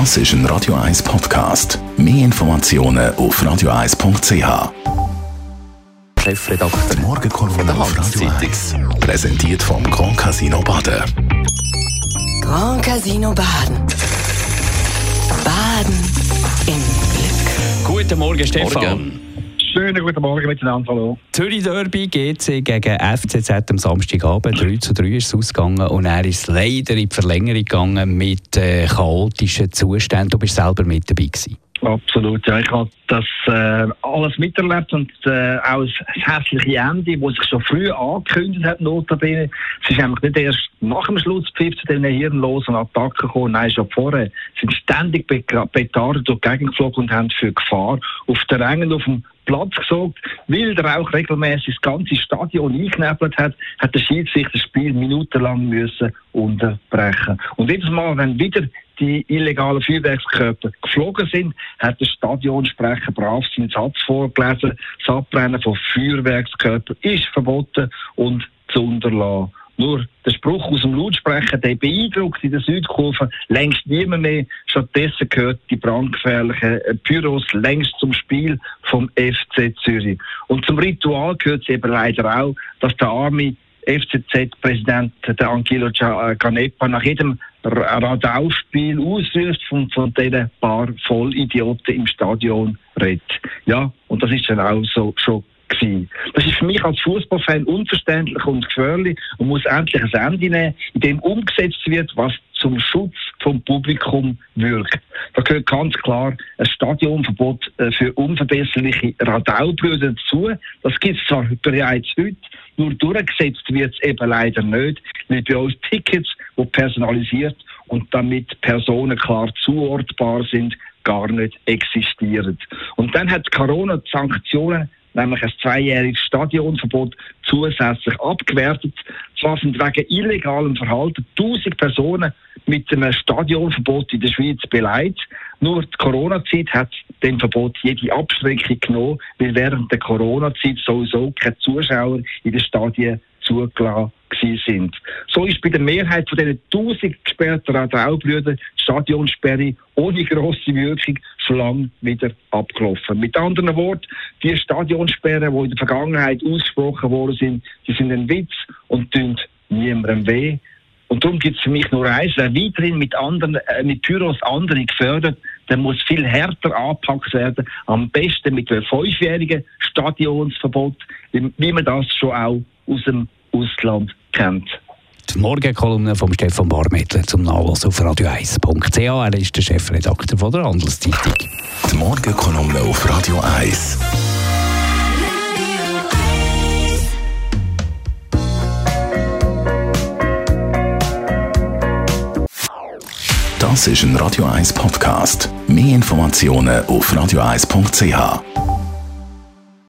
Das ist ein Radio 1 Podcast. Mehr Informationen auf radio1.ch. Chefredakteur Morgenkolumne der auf Radio Handelszeitung. 1. Präsentiert vom Grand Casino Baden. Grand Casino Baden. Baden im Glück. Guten Morgen, Stefan. Morgen. Schönen guten Morgen miteinander, hallo. Zürich Derby GC gegen FCZ am Samstagabend. 3 zu 3 ist es ausgegangen und er ist leider in die Verlängerung gegangen mit äh, chaotischen Zuständen. Du bist selber mit dabei gewesen. Absolut, ja. Ich habe das äh, alles miterlebt und äh, auch das hässliche Ende, das sich schon früh angekündigt hat, notabene. Es ist nämlich nicht erst nach dem Schlusspfiff zu diesen hirnlosen Attacken gekommen, nein, schon vorher. Sind ständig Be- Petarden durch die Gegend geflogen und haben für Gefahr auf der Rängen auf dem Platz gesorgt. Weil der auch regelmäßig das ganze Stadion eingeknebelt hat, hat der Schiedsrichter das Spiel minutenlang müssen unterbrechen. Und jedes Mal, wenn wieder die illegalen Feuerwerkskörper geflogen sind, hat der Stadionsprecher brav seinen Satz vorgelesen. Das Abbrennen von Feuerwerkskörpern ist verboten und zu unterlassen. Nur der Spruch aus dem Lautsprecher, der beeindruckt in der Südkurve längst niemand mehr. Stattdessen gehört die brandgefährlichen äh, Pyros längst zum Spiel vom FC Zürich. Und zum Ritual gehört es eben leider auch, dass der arme FCZ-Präsident, der Angelo äh, Canepa, nach jedem R- Radauspiel ausrüst von, von diesen paar Vollidioten im Stadion redet. Ja, und das ist dann auch so schon gewesen. Das ist für mich als Fußballfan unverständlich und gefährlich und muss endlich ein Ende nehmen, in dem umgesetzt wird, was zum Schutz vom Publikum wirkt. Da gehört ganz klar ein Stadionverbot äh, für unverbesserliche Radaubrüder dazu. Das gibt es zwar bereits heute, nur durchgesetzt wird es eben leider nicht, weil bei uns Tickets, die personalisiert und damit Personen klar zuordbar sind, gar nicht existieren. Und dann hat Corona die Sanktionen nämlich ein zweijähriges Stadionverbot zusätzlich abgewertet. Zwar sind wegen illegalem Verhalten 1000 Personen mit einem Stadionverbot in der Schweiz beleidigt. Nur die Corona-Zeit hat dem Verbot jede Abschreckung genommen, weil während der Corona-Zeit sowieso keine Zuschauer in den Stadien zugelassen sind. So ist bei der Mehrheit von diesen 1000 gesperrten Radaubrüdern die Stadionsperre ohne grosse Wirkung schon lange wieder abgelaufen. Mit anderen Worten, die Stadionsperren, die in der Vergangenheit ausgesprochen worden sind, die sind ein Witz und tun niemandem weh. Und darum gibt es für mich nur eins, wer weiterhin mit anderen, äh, mit Pyros andere gefördert, der muss viel härter angepackt werden. Am besten mit einem fünfjährigen Stadionsverbot, wie man das schon auch aus dem Ausland kennt. Die Morgenkolumne von Stefan Barmettler zum Nachlassen auf radio1.ch. Er ist der Chefredakteur von der Handelszeitung. Die Morgenkolumne auf Radio 1. Das ist ein Radio 1 Podcast. Mehr Informationen auf radio1.ch.